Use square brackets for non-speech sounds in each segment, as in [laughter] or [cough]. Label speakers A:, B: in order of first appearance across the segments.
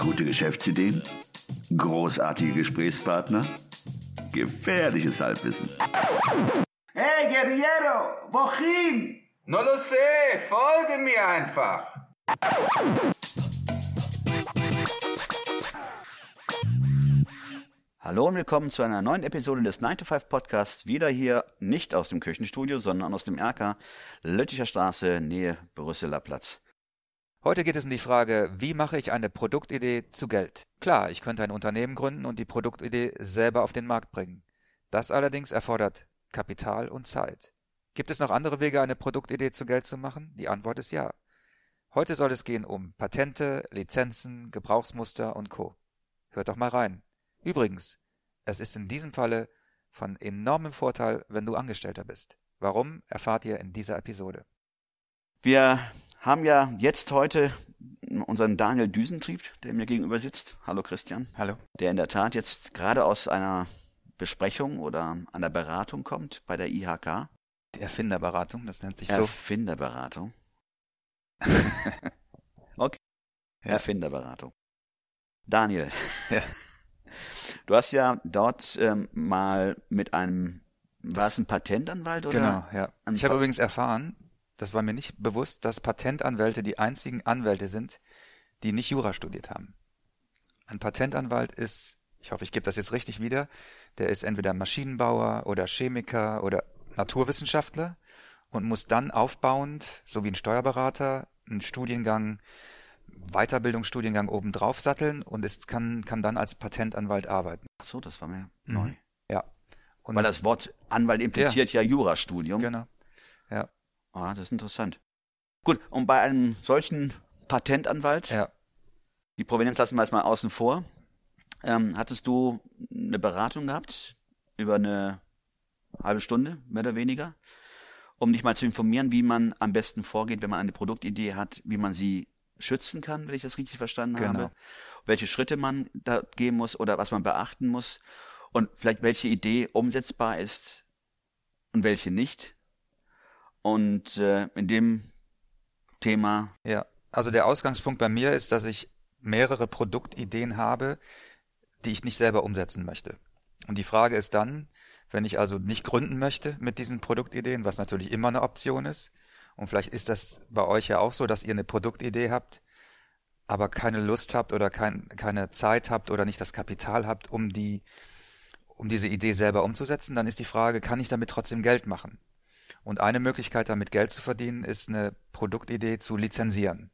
A: Gute Geschäftsideen? Großartige Gesprächspartner? Gefährliches Halbwissen.
B: Hey, Guerriero, wohin?
C: No lo sé, folge mir einfach.
D: Hallo und willkommen zu einer neuen Episode des 9 to 5 Podcasts. Wieder hier nicht aus dem Küchenstudio, sondern aus dem Erker, Lütticher Straße, Nähe Brüsseler Platz.
E: Heute geht es um die Frage, wie mache ich eine Produktidee zu Geld? Klar, ich könnte ein Unternehmen gründen und die Produktidee selber auf den Markt bringen. Das allerdings erfordert Kapital und Zeit. Gibt es noch andere Wege, eine Produktidee zu Geld zu machen? Die Antwort ist ja. Heute soll es gehen um Patente, Lizenzen, Gebrauchsmuster und Co. Hört doch mal rein. Übrigens, es ist in diesem Falle von enormem Vorteil, wenn du Angestellter bist. Warum, erfahrt ihr in dieser Episode.
D: Wir haben ja jetzt heute unseren Daniel Düsentrieb, der mir gegenüber sitzt. Hallo Christian.
E: Hallo.
D: Der in der Tat jetzt gerade aus einer Besprechung oder einer Beratung kommt bei der IHK.
E: Die Erfinderberatung, das nennt sich so.
D: Erfinderberatung. [laughs] okay.
E: Ja.
D: Erfinderberatung. Daniel.
E: Ja. [laughs]
D: Du hast ja dort ähm, mal mit einem, war es ein Patentanwalt oder?
E: Genau, ja. Ich habe übrigens erfahren, das war mir nicht bewusst, dass Patentanwälte die einzigen Anwälte sind, die nicht Jura studiert haben. Ein Patentanwalt ist, ich hoffe, ich gebe das jetzt richtig wieder, der ist entweder Maschinenbauer oder Chemiker oder Naturwissenschaftler und muss dann aufbauend, so wie ein Steuerberater, einen Studiengang, Weiterbildungsstudiengang obendrauf satteln und ist, kann, kann dann als Patentanwalt arbeiten.
D: Ach so, das war mir
E: Mhm.
D: neu.
E: Ja. Und
D: Weil das Wort Anwalt impliziert ja, Jurastudium.
E: genau. Ja.
D: Ah, das ist interessant. Gut, und bei einem solchen Patentanwalt,
E: Ja.
D: die Provenienz lassen wir jetzt mal außen vor, ähm, hattest du eine Beratung gehabt über eine halbe Stunde, mehr oder weniger, um dich mal zu informieren, wie man am besten vorgeht, wenn man eine Produktidee hat, wie man sie schützen kann, wenn ich das richtig verstanden
E: Genau.
D: habe, welche Schritte man da gehen muss oder was man beachten muss und vielleicht welche Idee umsetzbar ist und welche nicht. Und äh, in dem Thema,
E: Ja, also der Ausgangspunkt bei mir ist, dass ich mehrere Produktideen habe, die ich nicht selber umsetzen möchte. Und die Frage ist dann, wenn ich also nicht gründen möchte mit diesen Produktideen, was natürlich immer eine Option ist, und vielleicht ist das bei euch ja auch so, dass ihr eine Produktidee habt, aber keine Lust habt oder kein, keine Zeit habt oder nicht das Kapital habt, um die, um diese Idee selber umzusetzen, dann ist die Frage, kann ich damit trotzdem Geld machen? Und eine Möglichkeit, damit Geld zu verdienen, ist eine Produktidee zu lizenzieren.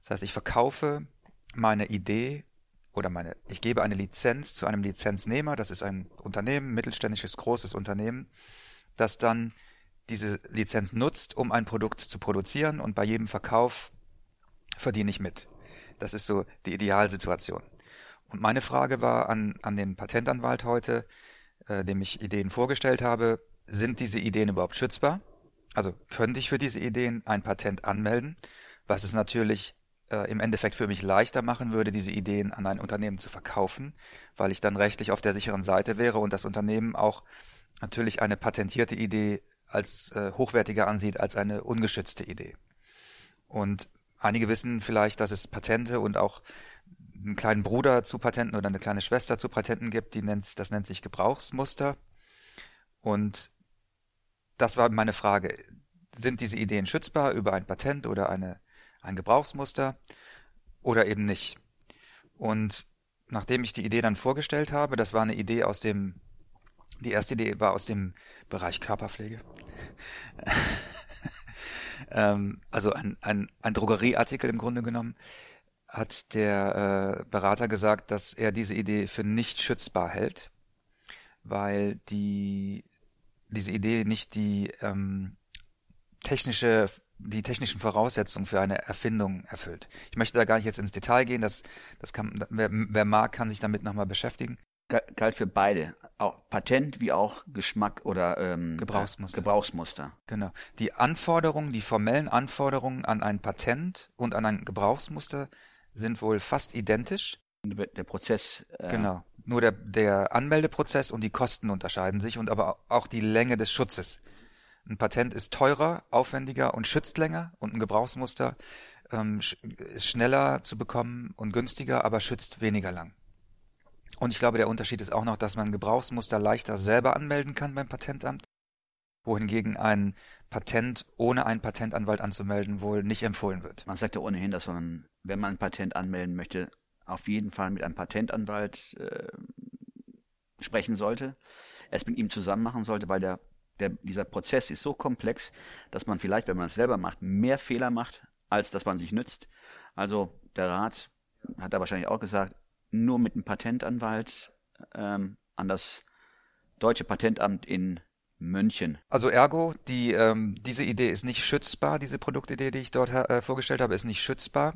E: Das heißt, ich verkaufe meine Idee oder meine, ich gebe eine Lizenz zu einem Lizenznehmer, das ist ein Unternehmen, mittelständisches, großes Unternehmen, das dann diese Lizenz nutzt, um ein Produkt zu produzieren und bei jedem Verkauf verdiene ich mit. Das ist so die Idealsituation. Und meine Frage war an, an den Patentanwalt heute, äh, dem ich Ideen vorgestellt habe, sind diese Ideen überhaupt schützbar? Also könnte ich für diese Ideen ein Patent anmelden, was es natürlich äh, im Endeffekt für mich leichter machen würde, diese Ideen an ein Unternehmen zu verkaufen, weil ich dann rechtlich auf der sicheren Seite wäre und das Unternehmen auch natürlich eine patentierte Idee als äh, hochwertiger ansieht als eine ungeschützte Idee. Und einige wissen vielleicht, dass es Patente und auch einen kleinen Bruder zu Patenten oder eine kleine Schwester zu Patenten gibt, die nennt, das nennt sich Gebrauchsmuster. Und das war meine Frage. Sind diese Ideen schützbar über ein Patent oder eine, ein Gebrauchsmuster oder eben nicht? Und nachdem ich die Idee dann vorgestellt habe, das war eine Idee aus dem, die erste Idee war aus dem Bereich Körperpflege. [laughs] ähm, also ein, ein, ein Drogerieartikel im Grunde genommen, hat der äh, Berater gesagt, dass er diese Idee für nicht schützbar hält, weil die diese Idee nicht die ähm, technische die technischen Voraussetzungen für eine Erfindung erfüllt. Ich möchte da gar nicht jetzt ins Detail gehen, das das kann wer, wer mag, kann sich damit nochmal beschäftigen.
D: Ga- galt für beide, auch Patent wie auch Geschmack oder ähm,
E: Gebrauchsmuster.
D: Gebrauchsmuster.
E: Genau. Die Anforderungen, die formellen Anforderungen an ein Patent und an ein Gebrauchsmuster sind wohl fast identisch.
D: Der Prozess. Äh,
E: Genau. Nur der, der Anmeldeprozess und die Kosten unterscheiden sich und aber auch die Länge des Schutzes. Ein Patent ist teurer, aufwendiger und schützt länger und ein Gebrauchsmuster ähm, ist schneller zu bekommen und günstiger, aber schützt weniger lang. Und ich glaube, der Unterschied ist auch noch, dass man Gebrauchsmuster leichter selber anmelden kann beim Patentamt, wohingegen ein Patent ohne einen Patentanwalt anzumelden wohl nicht empfohlen wird.
D: Man sagt ja ohnehin, dass man, wenn man ein Patent anmelden möchte, auf jeden Fall mit einem Patentanwalt äh, sprechen sollte, es mit ihm zusammen machen sollte, weil der, der, dieser Prozess ist so komplex, dass man vielleicht, wenn man es selber macht, mehr Fehler macht, als dass man sich nützt. Also der Rat hat da wahrscheinlich auch gesagt, nur mit einem Patentanwalt ähm, an das deutsche Patentamt in München.
E: Also ergo, die, ähm, diese Idee ist nicht schützbar, diese Produktidee, die ich dort äh, vorgestellt habe, ist nicht schützbar.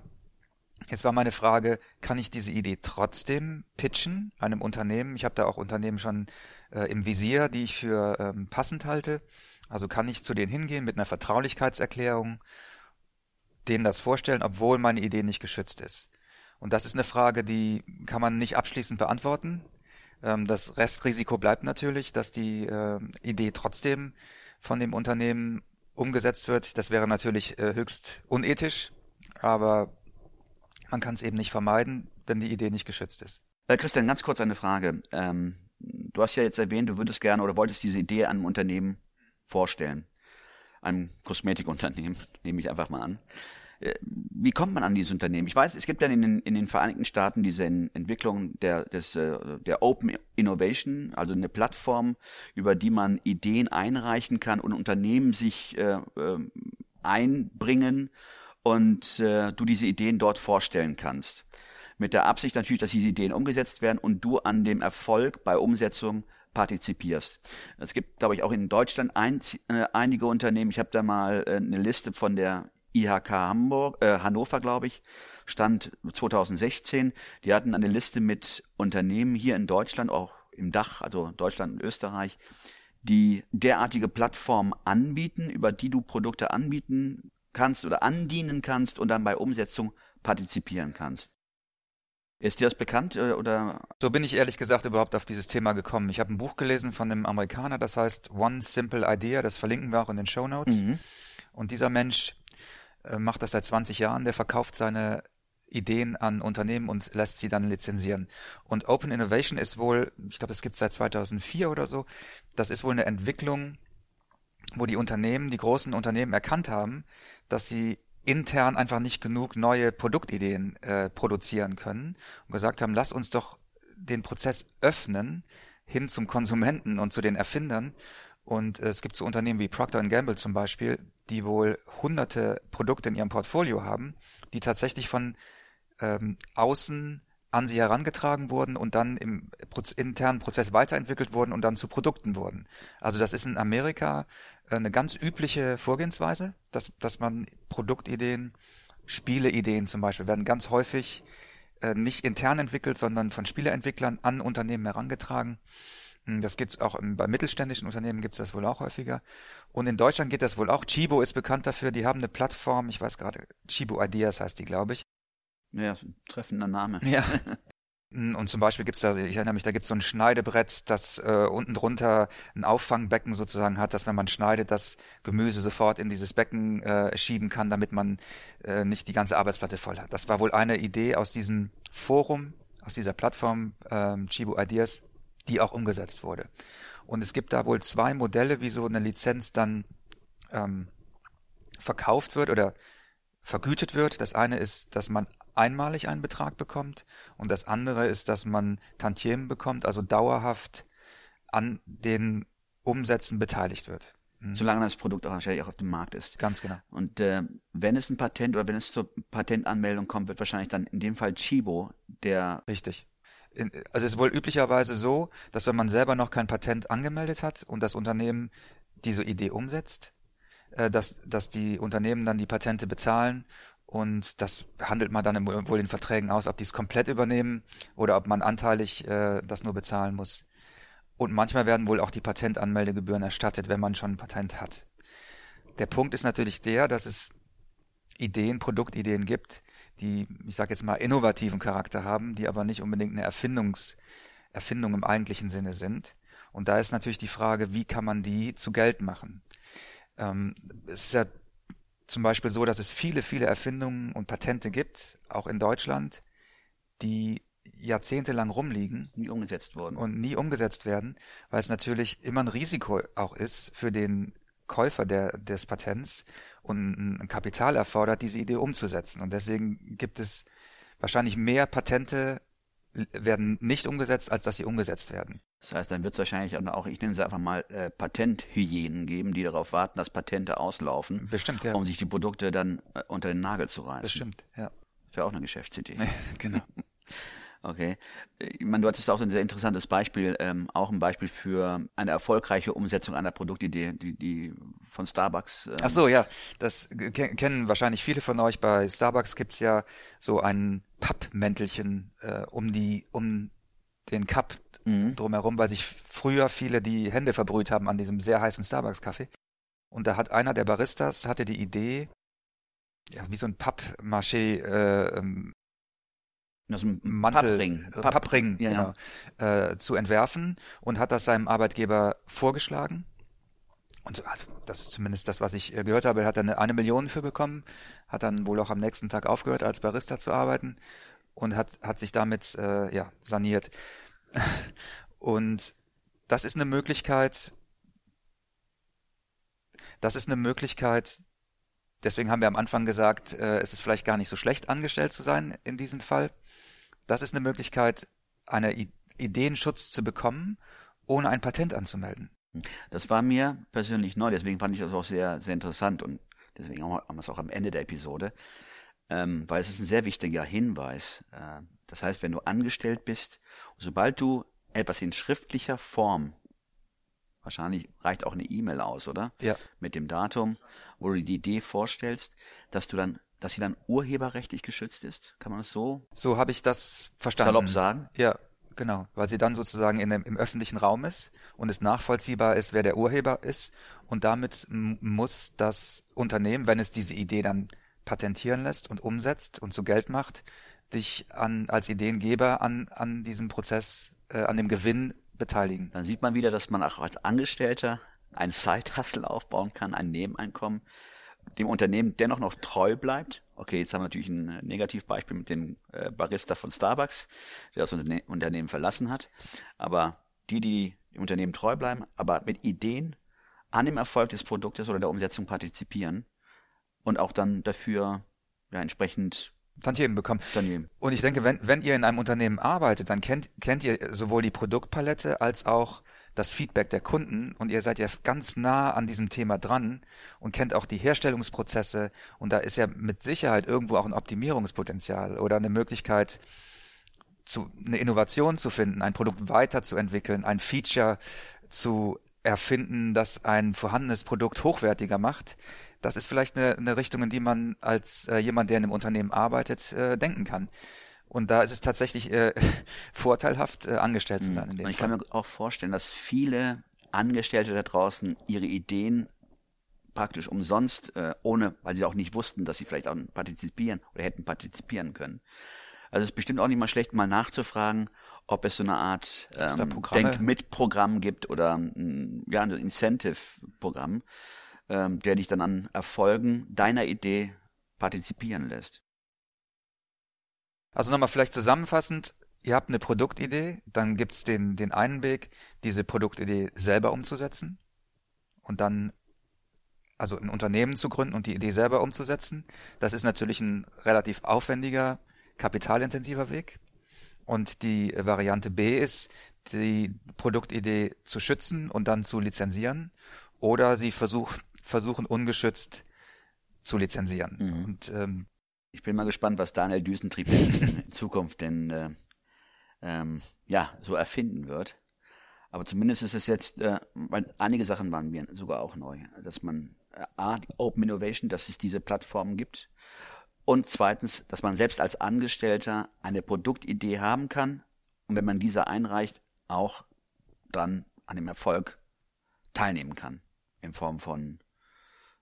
E: Jetzt war meine Frage, kann ich diese Idee trotzdem pitchen einem Unternehmen? Ich habe da auch Unternehmen schon äh, im Visier, die ich für ähm, passend halte. Also kann ich zu denen hingehen mit einer Vertraulichkeitserklärung, denen das vorstellen, obwohl meine Idee nicht geschützt ist. Und das ist eine Frage, die kann man nicht abschließend beantworten. Ähm, das Restrisiko bleibt natürlich, dass die äh, Idee trotzdem von dem Unternehmen umgesetzt wird. Das wäre natürlich äh, höchst unethisch, aber man kann es eben nicht vermeiden, wenn die Idee nicht geschützt ist.
D: Äh, Christian, ganz kurz eine Frage. Ähm, du hast ja jetzt erwähnt, du würdest gerne oder wolltest diese Idee einem Unternehmen vorstellen. Einem Kosmetikunternehmen, [laughs] nehme ich einfach mal an. Äh, wie kommt man an dieses Unternehmen? Ich weiß, es gibt dann in den, in den Vereinigten Staaten diese Entwicklung der, des, äh, der Open Innovation, also eine Plattform, über die man Ideen einreichen kann und Unternehmen sich äh, äh, einbringen und äh, du diese Ideen dort vorstellen kannst. Mit der Absicht natürlich, dass diese Ideen umgesetzt werden und du an dem Erfolg bei Umsetzung partizipierst. Es gibt, glaube ich, auch in Deutschland ein, äh, einige Unternehmen. Ich habe da mal äh, eine Liste von der IHK Hamburg, äh, Hannover, glaube ich, stand 2016. Die hatten eine Liste mit Unternehmen hier in Deutschland, auch im Dach, also Deutschland und Österreich, die derartige Plattformen anbieten, über die du Produkte anbieten kannst oder andienen kannst und dann bei Umsetzung partizipieren kannst. Ist dir das bekannt äh, oder?
E: So bin ich ehrlich gesagt überhaupt auf dieses Thema gekommen. Ich habe ein Buch gelesen von einem Amerikaner, das heißt One Simple Idea, das verlinken wir auch in den Show Notes. Mhm. Und dieser Mensch äh, macht das seit 20 Jahren, der verkauft seine Ideen an Unternehmen und lässt sie dann lizenzieren. Und Open Innovation ist wohl, ich glaube, es gibt seit 2004 oder so, das ist wohl eine Entwicklung, wo die Unternehmen, die großen Unternehmen erkannt haben, dass sie intern einfach nicht genug neue Produktideen äh, produzieren können und gesagt haben, lass uns doch den Prozess öffnen hin zum Konsumenten und zu den Erfindern. Und äh, es gibt so Unternehmen wie Procter Gamble zum Beispiel, die wohl hunderte Produkte in ihrem Portfolio haben, die tatsächlich von ähm, außen an sie herangetragen wurden und dann im internen Prozess weiterentwickelt wurden und dann zu Produkten wurden. Also das ist in Amerika äh, eine ganz übliche Vorgehensweise, dass, dass man Produktideen, Spieleideen zum Beispiel, werden ganz häufig äh, nicht intern entwickelt, sondern von Spieleentwicklern an Unternehmen herangetragen. Hm, das gibt's auch bei mittelständischen Unternehmen gibt's das wohl auch häufiger. Und in Deutschland geht das wohl auch. Chibo ist bekannt dafür, die haben eine Plattform, ich weiß gerade, Chibo Ideas heißt die, glaube ich.
D: Ja, treffender Name.
E: Ja. [laughs] Und zum Beispiel gibt's da, ich erinnere mich, da gibt's so ein Schneidebrett, das äh, unten drunter ein Auffangbecken sozusagen hat, dass wenn man schneidet, das Gemüse sofort in dieses Becken äh, schieben kann, damit man äh, nicht die ganze Arbeitsplatte voll hat. Das war wohl eine Idee aus diesem Forum, aus dieser Plattform ähm, Chibu Ideas, die auch umgesetzt wurde. Und es gibt da wohl zwei Modelle, wie so eine Lizenz dann ähm, verkauft wird oder vergütet wird. Das eine ist, dass man einmalig einen Betrag bekommt und das andere ist, dass man Tantiemen bekommt, also dauerhaft an den Umsätzen beteiligt wird.
D: Mhm. Solange das Produkt auch wahrscheinlich auch auf dem Markt ist.
E: Ganz genau.
D: Und äh, wenn es ein Patent oder wenn es zur Patentanmeldung kommt, wird wahrscheinlich dann in dem Fall Chibo der.
E: Richtig. Also es ist wohl üblicherweise so, dass wenn man selber noch kein Patent angemeldet hat und das Unternehmen diese Idee umsetzt, äh, dass, dass die Unternehmen dann die Patente bezahlen und das handelt man dann wohl in Verträgen aus, ob die es komplett übernehmen oder ob man anteilig äh, das nur bezahlen muss. Und manchmal werden wohl auch die Patentanmeldegebühren erstattet, wenn man schon ein Patent hat. Der Punkt ist natürlich der, dass es Ideen, Produktideen gibt, die, ich sage jetzt mal, innovativen Charakter haben, die aber nicht unbedingt eine Erfindungs, Erfindung im eigentlichen Sinne sind. Und da ist natürlich die Frage, wie kann man die zu Geld machen? Ähm, es ist ja zum Beispiel so, dass es viele, viele Erfindungen und Patente gibt, auch in Deutschland, die jahrzehntelang rumliegen.
D: Nie umgesetzt wurden.
E: Und nie umgesetzt werden, weil es natürlich immer ein Risiko auch ist für den Käufer der, des Patents und ein Kapital erfordert, diese Idee umzusetzen. Und deswegen gibt es wahrscheinlich mehr Patente werden nicht umgesetzt, als dass sie umgesetzt werden.
D: Das heißt, dann wird es wahrscheinlich auch, ich nenne es einfach mal äh, Patenthygienen geben, die darauf warten, dass Patente auslaufen,
E: Bestimmt, ja.
D: um sich die Produkte dann äh, unter den Nagel zu reißen.
E: Das stimmt, ja.
D: Wäre auch eine Geschäftsidee. [laughs]
E: genau.
D: Okay. Ich meine, du hattest auch so ein sehr interessantes Beispiel, ähm, auch ein Beispiel für eine erfolgreiche Umsetzung einer Produktidee, die, die von Starbucks. Ähm
E: Ach so, ja, das ke- kennen wahrscheinlich viele von euch. Bei Starbucks gibt's ja so ein Pappmäntelchen äh, um die, um den Cup
D: Mhm.
E: drumherum, weil sich früher viele die Hände verbrüht haben an diesem sehr heißen Starbucks-Kaffee. Und da hat einer der Baristas hatte die Idee, ja, wie so ein Pappmaché äh,
D: ist ein
E: Mantel,
D: Pappring.
E: äh, Pappring
D: ja,
E: genau, Äh, zu entwerfen und hat das seinem Arbeitgeber vorgeschlagen. Und so, also das ist zumindest das, was ich äh, gehört habe. Er hat dann eine, eine Million für bekommen, hat dann wohl auch am nächsten Tag aufgehört, als Barista zu arbeiten und hat, hat sich damit äh, ja, saniert. [laughs] Und das ist eine Möglichkeit, das ist eine Möglichkeit, deswegen haben wir am Anfang gesagt, äh, es ist vielleicht gar nicht so schlecht, angestellt zu sein in diesem Fall. Das ist eine Möglichkeit, eine I Ideenschutz zu bekommen, ohne ein Patent anzumelden.
D: Das war mir persönlich neu, deswegen fand ich das auch sehr, sehr interessant und deswegen haben wir es auch am Ende der Episode, ähm, weil es ist ein sehr wichtiger Hinweis. Äh, das heißt, wenn du angestellt bist, sobald du etwas in schriftlicher Form, wahrscheinlich reicht auch eine E-Mail aus, oder?
E: Ja.
D: Mit dem Datum, wo du die Idee vorstellst, dass du dann, dass sie dann urheberrechtlich geschützt ist, kann man das so
E: So habe ich das verstanden.
D: salopp sagen?
E: Ja, genau, weil sie dann sozusagen in dem, im öffentlichen Raum ist und es nachvollziehbar ist, wer der Urheber ist und damit muss das Unternehmen, wenn es diese Idee dann patentieren lässt und umsetzt und zu Geld macht, dich an als Ideengeber an an diesem Prozess, äh, an dem Gewinn beteiligen.
D: Dann sieht man wieder, dass man auch als Angestellter ein Side-Hustle aufbauen kann, ein Nebeneinkommen, dem Unternehmen dennoch noch treu bleibt. Okay, jetzt haben wir natürlich ein äh, Negativbeispiel mit dem äh, Barista von Starbucks, der das Unterne Unternehmen verlassen hat. Aber die, die dem Unternehmen treu bleiben, aber mit Ideen an dem Erfolg des Produktes oder der Umsetzung partizipieren und auch dann dafür ja, entsprechend
E: Tantiemen bekommen.
D: daneben.
E: Und ich denke, wenn, wenn ihr in einem Unternehmen arbeitet, dann kennt, kennt ihr sowohl die Produktpalette als auch das Feedback der Kunden und ihr seid ja ganz nah an diesem Thema dran und kennt auch die Herstellungsprozesse und da ist ja mit Sicherheit irgendwo auch ein Optimierungspotenzial oder eine Möglichkeit, zu, eine Innovation zu finden, ein Produkt weiterzuentwickeln, ein Feature zu erfinden, das ein vorhandenes Produkt hochwertiger macht. Das ist vielleicht eine, eine Richtung, in die man als äh, jemand, der in einem Unternehmen arbeitet, äh, denken kann. Und da ist es tatsächlich äh, [laughs] vorteilhaft, äh, angestellt zu sein. In dem
D: Und ich
E: Fall.
D: kann mir auch vorstellen, dass viele Angestellte da draußen ihre Ideen praktisch umsonst, äh, ohne, weil sie auch nicht wussten, dass sie vielleicht auch partizipieren oder hätten partizipieren können. Also es ist bestimmt auch nicht mal schlecht, mal nachzufragen, ob es so eine Art ähm? Denk-mit-Programm gibt oder ein, ja, ein Incentive-Programm, ähm, der dich dann an Erfolgen deiner Idee partizipieren lässt.
E: Also nochmal vielleicht zusammenfassend, ihr habt eine Produktidee, dann gibt's den, den einen Weg, diese Produktidee selber umzusetzen und dann also ein Unternehmen zu gründen und die Idee selber umzusetzen. Das ist natürlich ein relativ aufwendiger, kapitalintensiver Weg. Und die Variante B ist, die Produktidee zu schützen und dann zu lizenzieren oder sie versucht, versuchen ungeschützt zu lizenzieren.
D: Mhm.
E: Und ähm,
D: Ich bin mal gespannt, was Daniel Düsentrieb in [laughs] Zukunft denn äh, ähm, ja so erfinden wird. Aber zumindest ist es jetzt, äh, weil einige Sachen waren mir sogar auch neu, dass man äh, A, die Open Innovation, dass es diese Plattformen gibt. Und zweitens, dass man selbst als Angestellter eine Produktidee haben kann und wenn man diese einreicht, auch dann an dem Erfolg teilnehmen kann. In Form von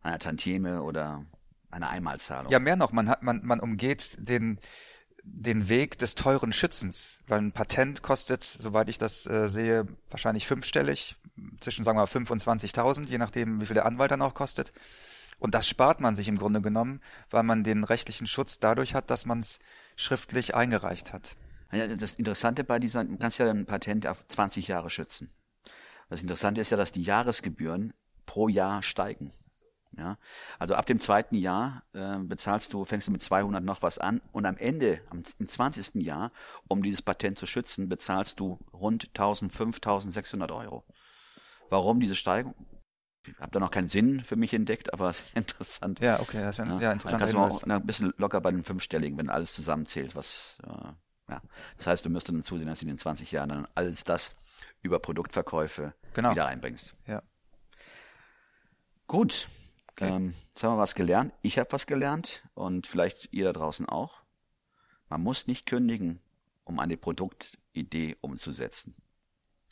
D: einer Tantieme oder einer Einmalzahlung.
E: Ja, mehr noch, man hat, man, man umgeht den, den Weg des teuren Schützens, weil ein Patent kostet, soweit ich das äh, sehe, wahrscheinlich fünfstellig, zwischen, sagen wir mal, 25.000, je nachdem, wie viel der Anwalt dann auch kostet. Und das spart man sich im Grunde genommen, weil man den rechtlichen Schutz dadurch hat, dass man es schriftlich eingereicht hat.
D: Ja, das Interessante bei dieser, du kannst ja ein Patent auf 20 Jahre schützen. Das Interessante ist ja, dass die Jahresgebühren pro Jahr steigen. Ja, also ab dem zweiten Jahr äh, bezahlst du, fängst du mit 200 noch was an und am Ende, am, im 20. Jahr, um dieses Patent zu schützen, bezahlst du rund 1000, 5600 Euro. Warum diese Steigung? Ich habe da noch keinen Sinn für mich entdeckt, aber [laughs] es ist interessant.
E: Ja, okay, das ist ein
D: Ja,
E: ja, interessanter
D: dann kannst du auch ein bisschen locker bei den fünfstelligen, wenn alles zusammenzählt, was, äh, ja. Das heißt, du müsstest dann zusehen, dass du in den 20 Jahren dann alles das über Produktverkäufe
E: Genau.
D: wieder einbringst.
E: Ja.
D: Gut.
E: Okay.
D: Ähm, jetzt haben wir was gelernt. Ich habe was gelernt und vielleicht ihr da draußen auch. Man muss nicht kündigen, um eine Produktidee umzusetzen.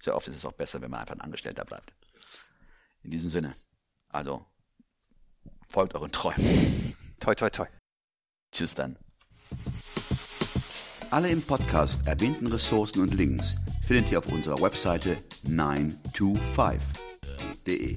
D: Sehr oft ist es auch besser, wenn man einfach ein Angestellter bleibt. In diesem Sinne. Also, folgt euren Träumen.
E: Toi, toi, toi.
D: Tschüss dann.
A: Alle im Podcast erwähnten Ressourcen und Links findet ihr auf unserer Webseite 925.de.